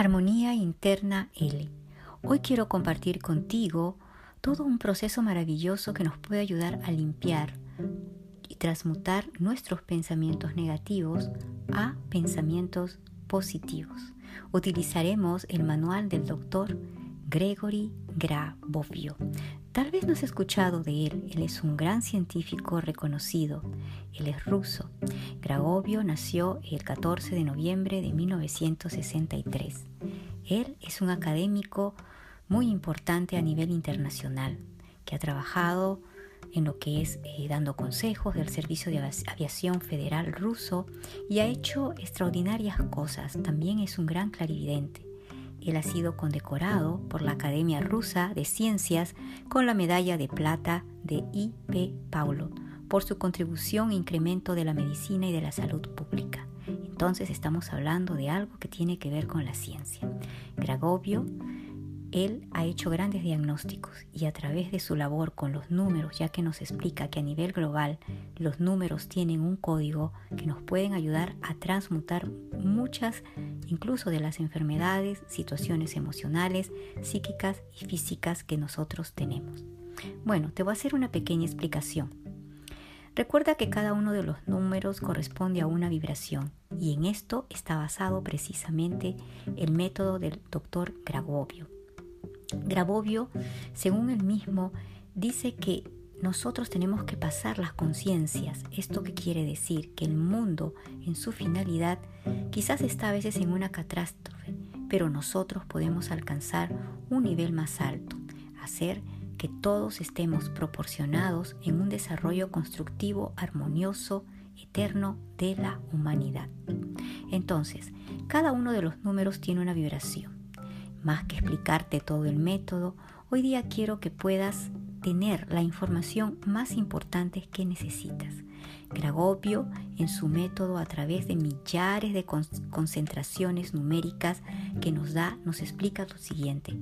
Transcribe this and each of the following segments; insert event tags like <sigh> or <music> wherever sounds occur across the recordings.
Armonía Interna L. Hoy quiero compartir contigo todo un proceso maravilloso que nos puede ayudar a limpiar y transmutar nuestros pensamientos negativos a pensamientos positivos. Utilizaremos el manual del doctor Gregory Grabovio. Tal vez no has escuchado de él, él es un gran científico reconocido, él es ruso. Grabovio nació el 14 de noviembre de 1963. Él es un académico muy importante a nivel internacional que ha trabajado en lo que es eh, dando consejos del Servicio de Aviación Federal ruso y ha hecho extraordinarias cosas. También es un gran clarividente. Él ha sido condecorado por la Academia Rusa de Ciencias con la medalla de plata de I.P. Paulo por su contribución e incremento de la medicina y de la salud pública. Entonces estamos hablando de algo que tiene que ver con la ciencia. Gragobio él ha hecho grandes diagnósticos y a través de su labor con los números, ya que nos explica que a nivel global los números tienen un código que nos pueden ayudar a transmutar muchas, incluso de las enfermedades, situaciones emocionales, psíquicas y físicas que nosotros tenemos. Bueno, te voy a hacer una pequeña explicación. Recuerda que cada uno de los números corresponde a una vibración y en esto está basado precisamente el método del doctor Grabovio. Grabovio, según él mismo, dice que nosotros tenemos que pasar las conciencias. ¿Esto quiere decir? Que el mundo en su finalidad quizás está a veces en una catástrofe, pero nosotros podemos alcanzar un nivel más alto, hacer que todos estemos proporcionados en un desarrollo constructivo, armonioso, eterno de la humanidad. Entonces, cada uno de los números tiene una vibración. Más que explicarte todo el método, hoy día quiero que puedas tener la información más importante que necesitas. Gragopio en su método a través de millares de concentraciones numéricas que nos da, nos explica lo siguiente.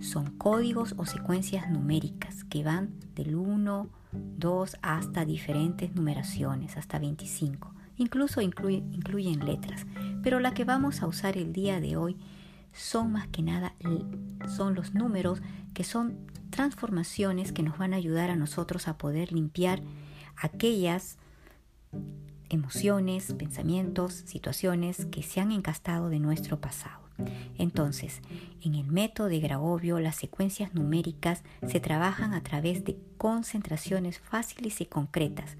Son códigos o secuencias numéricas que van del 1, 2 hasta diferentes numeraciones, hasta 25. Incluso incluyen letras. Pero la que vamos a usar el día de hoy son más que nada son los números que son transformaciones que nos van a ayudar a nosotros a poder limpiar aquellas emociones, pensamientos, situaciones que se han encastado de nuestro pasado. Entonces, en el método de Grabovio, las secuencias numéricas se trabajan a través de concentraciones fáciles y concretas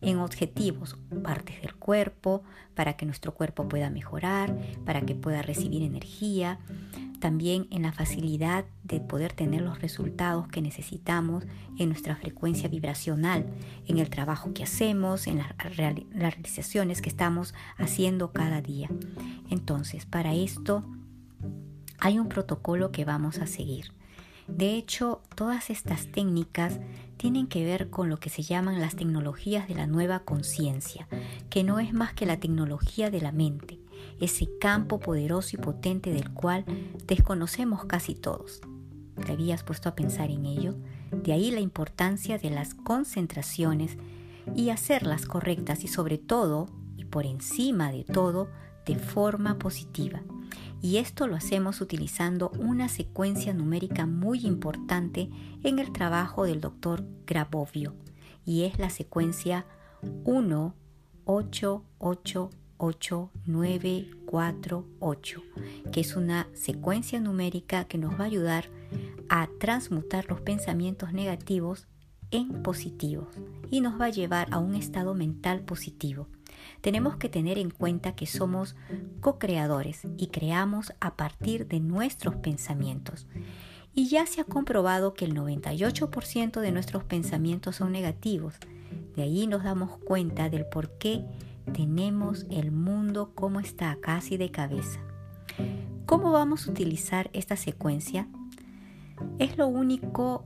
en objetivos, partes del cuerpo, para que nuestro cuerpo pueda mejorar, para que pueda recibir energía, también en la facilidad de poder tener los resultados que necesitamos en nuestra frecuencia vibracional, en el trabajo que hacemos, en las, realizaciones que estamos haciendo cada día. Entonces, para esto hay un protocolo que vamos a seguir. De hecho, todas estas técnicas tienen que ver con lo que se llaman las tecnologías de la nueva conciencia, que no es más que la tecnología de la mente, ese campo poderoso y potente del cual desconocemos casi todos. ¿Te habías puesto a pensar en ello? De ahí la importancia de las concentraciones y hacerlas correctas y sobre todo, y por encima de todo, de forma positiva y esto lo hacemos utilizando una secuencia numérica muy importante en el trabajo del doctor Grabovio y es la secuencia 1 8 8 8 9 4 8 que es una secuencia numérica que nos va a ayudar a transmutar los pensamientos negativos en positivos y nos va a llevar a un estado mental positivo tenemos que tener en cuenta que somos co-creadores y creamos a partir de nuestros pensamientos. Y ya se ha comprobado que el 98% de nuestros pensamientos son negativos. De ahí nos damos cuenta del por qué tenemos el mundo como está, casi de cabeza. ¿Cómo vamos a utilizar esta secuencia? Es lo único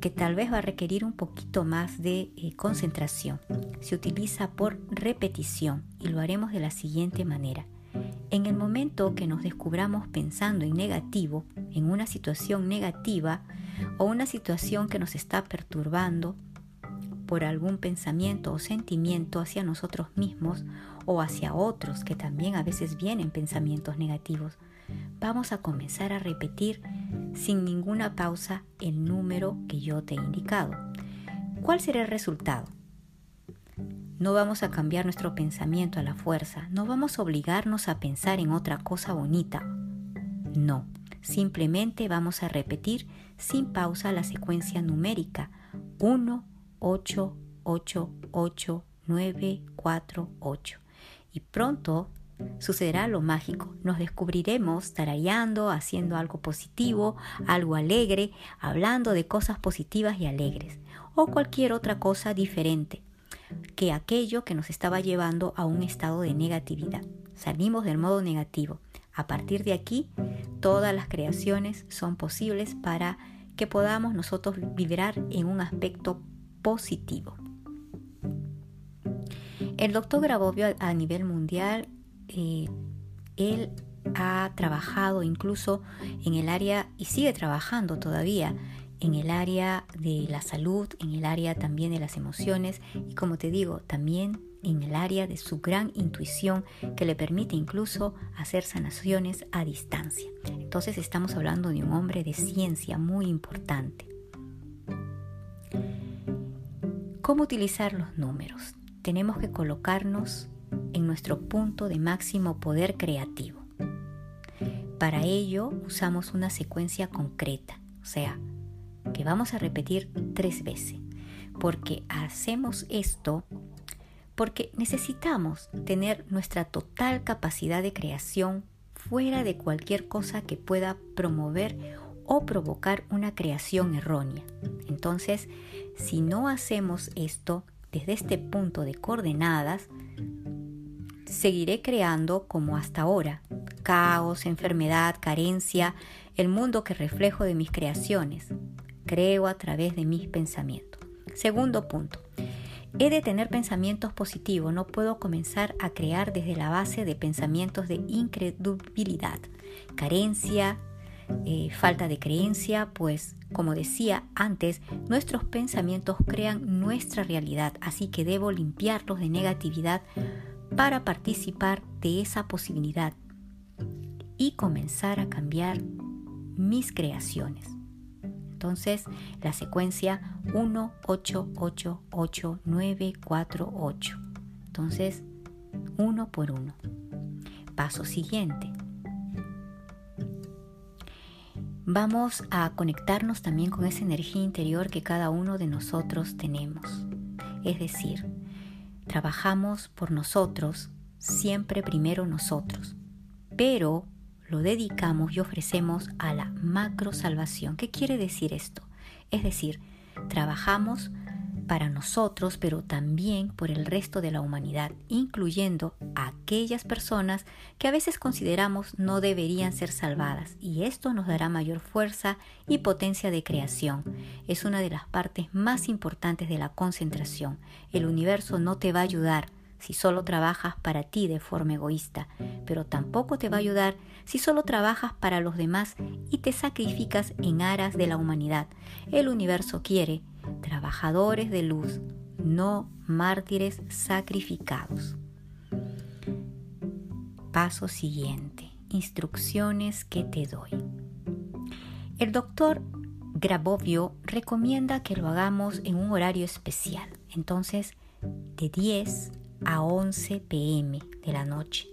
que tal vez va a requerir un poquito más de eh, concentración. Se utiliza por repetición y lo haremos de la siguiente manera. En el momento que nos descubramos pensando en negativo, en una situación negativa o una situación que nos está perturbando por algún pensamiento o sentimiento hacia nosotros mismos o hacia otros que también a veces vienen pensamientos negativos, vamos a comenzar a repetir sin ninguna pausa el número que yo te he indicado. ¿Cuál será el resultado? No vamos a cambiar nuestro pensamiento a la fuerza, no vamos a obligarnos a pensar en otra cosa bonita. No, simplemente vamos a repetir sin pausa la secuencia numérica 1, 8, 8, 8, 9, 4, 8. Y pronto sucederá lo mágico. Nos descubriremos tarareando, haciendo algo positivo, algo alegre, hablando de cosas positivas y alegres, o cualquier otra cosa diferente que aquello que nos estaba llevando a un estado de negatividad. Salimos del modo negativo. A partir de aquí, todas las creaciones son posibles para que podamos nosotros vibrar en un aspecto positivo. El doctor Grabovio a nivel mundial eh, él ha trabajado incluso en el área y sigue trabajando todavía en el área de la salud, en el área también de las emociones y como te digo, también en el área de su gran intuición que le permite incluso hacer sanaciones a distancia. Entonces estamos hablando de un hombre de ciencia muy importante. ¿Cómo utilizar los números? Tenemos que colocarnos en nuestro punto de máximo poder creativo. Para ello usamos una secuencia concreta, o sea, que vamos a repetir tres veces, porque hacemos esto porque necesitamos tener nuestra total capacidad de creación fuera de cualquier cosa que pueda promover o provocar una creación errónea. Entonces, si no hacemos esto desde este punto de coordenadas, seguiré creando como hasta ahora, caos, enfermedad, carencia, el mundo que reflejo de mis creaciones. Creo a través de mis pensamientos. Segundo punto. He de tener pensamientos positivos, no puedo comenzar a crear desde la base de pensamientos de incredulidad, carencia, eh, falta de creencia, pues como decía antes, nuestros pensamientos crean nuestra realidad, así que debo limpiarlos de negatividad para participar de esa posibilidad y comenzar a cambiar mis creaciones. Entonces, la secuencia 1, 8, 8, 8, 9, 4, 8. Entonces, uno por uno. Paso siguiente. Vamos a conectarnos también con esa energía interior que cada uno de nosotros tenemos. Es decir, Trabajamos por nosotros, siempre primero nosotros, pero lo dedicamos y ofrecemos a la macro salvación. ¿Qué quiere decir esto? Es decir, trabajamos para nosotros, pero también por el resto de la humanidad, incluyendo aquellas personas que a veces consideramos no deberían ser salvadas, y esto nos dará mayor fuerza y potencia de creación. Es una de las partes más importantes de la concentración. El universo no te va a ayudar si solo trabajas para ti de forma egoísta, pero tampoco te va a ayudar si solo trabajas para los demás y te sacrificas en aras de la humanidad. El universo quiere trabajadores de luz, no mártires sacrificados. Paso siguiente. Instrucciones que te doy. El doctor Grabovio recomienda que lo hagamos en un horario especial, entonces de 10 a 11 pm de la noche.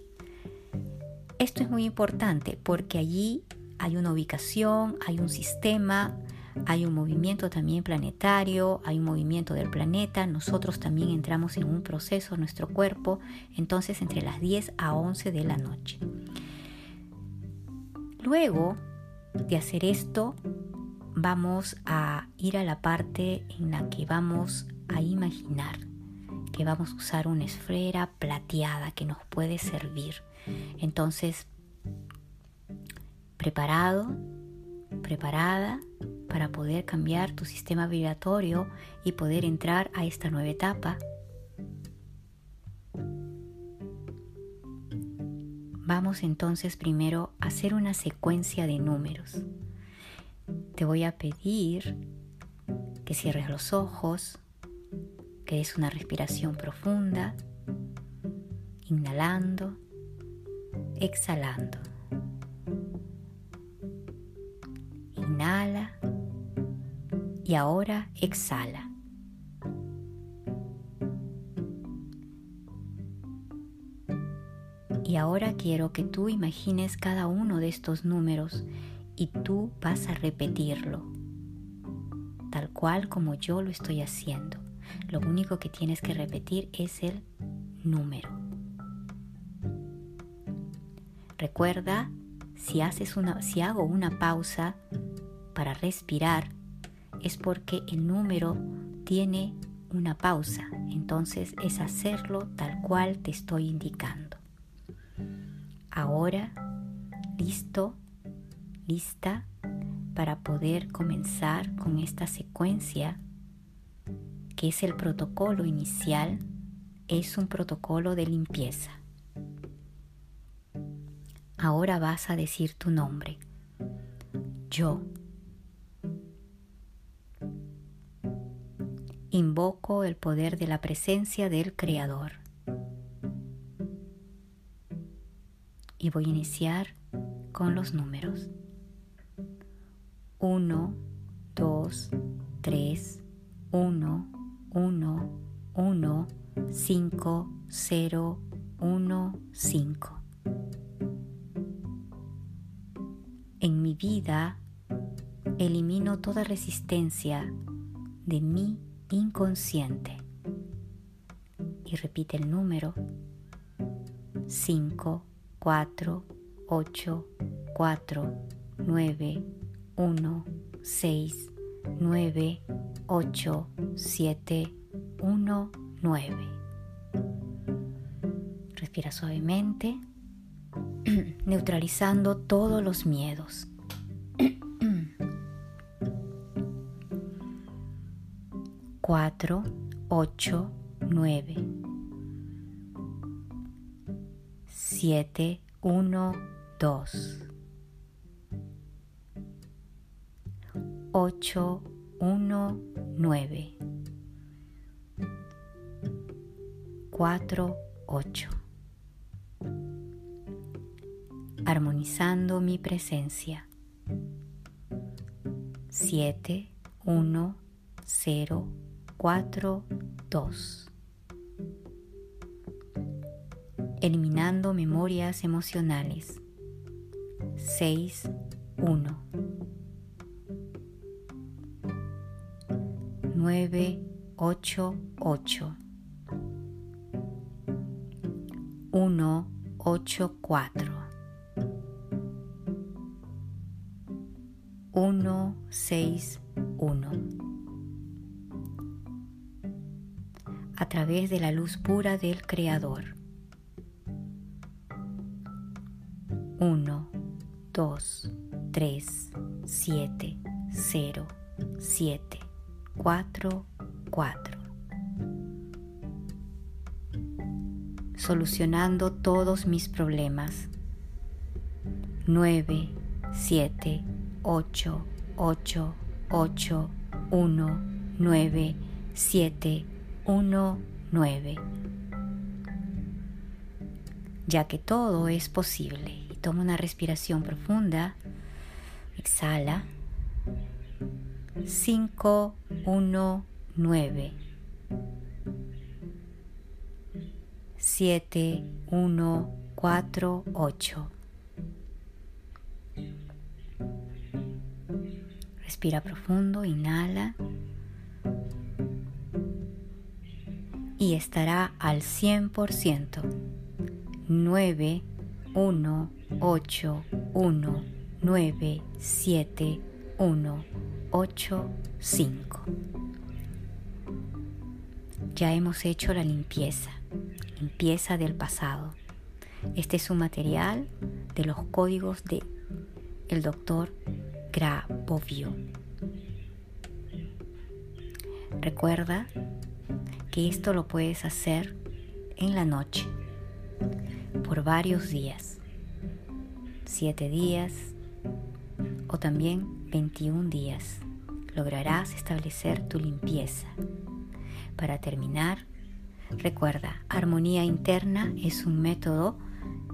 Esto es muy importante porque allí hay una ubicación, hay un sistema, hay un movimiento también planetario, hay un movimiento del planeta, nosotros también entramos en un proceso, nuestro cuerpo, entonces entre las 10 a 11 de la noche. Luego de hacer esto, vamos a ir a la parte en la que vamos a imaginar que vamos a usar una esfera plateada que nos puede servir. Entonces, preparado, preparada para poder cambiar tu sistema vibratorio y poder entrar a esta nueva etapa. Vamos entonces primero a hacer una secuencia de números. Te voy a pedir que cierres los ojos, que des una respiración profunda, inhalando, exhalando. Inhala y ahora exhala. Y ahora quiero que tú imagines cada uno de estos números y tú vas a repetirlo, tal cual como yo lo estoy haciendo. Lo único que tienes que repetir es el número. Recuerda, si, haces una, si hago una pausa para respirar, es porque el número tiene una pausa. Entonces es hacerlo tal cual te estoy indicando. Ahora, listo, lista para poder comenzar con esta secuencia que es el protocolo inicial, es un protocolo de limpieza. Ahora vas a decir tu nombre. Yo. Invoco el poder de la presencia del Creador. Y voy a iniciar con los números. 1, 2, 3, 1, 1, 1, 5, 0, 1, 5. En mi vida elimino toda resistencia de mi inconsciente. Y repite el número 5, 4, 8, 4, 9, 1, 6, 9, 8, 7, 1, 9. Respira suavemente, <clears throat> neutralizando todos los miedos. 4, 8, 9. 7, 1, 2. 8, 1, 9. 4, 8. Armonizando mi presencia. 7, 1, 0, 4, 2. Eliminando memorias emocionales. 6, 1. 9, 8, a través de la luz pura del Creador. 1, 2, 3, 7, 0, 7, 4, 4. Solucionando todos mis problemas. 9, 7, 8, 8, 8, 1, 9, 7, 1, 9. Ya que todo es posible. Toma una respiración profunda. Exhala. 5, 1, 9. 7, 1, 4, 8. Respira profundo, inhala. Y estará al 100%. 9, 1, 8, 1, 9, 7, 1, 8, 5. ya hemos hecho la limpieza, limpieza del pasado. Este es un material de los códigos de el doctor Grabovio. Recuerda que esto lo puedes hacer en la noche por varios días, siete días o también 21 días. Lograrás establecer tu limpieza. Para terminar, recuerda, armonía interna es un método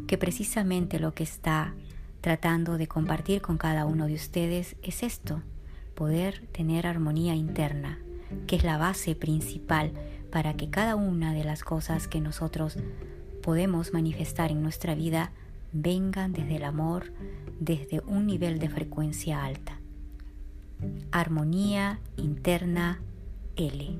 que precisamente lo que está tratando de compartir con cada uno de ustedes es esto, poder tener armonía interna, que es la base principal para que cada una de las cosas que nosotros podemos manifestar en nuestra vida vengan desde el amor, desde un nivel de frecuencia alta. Armonía interna L.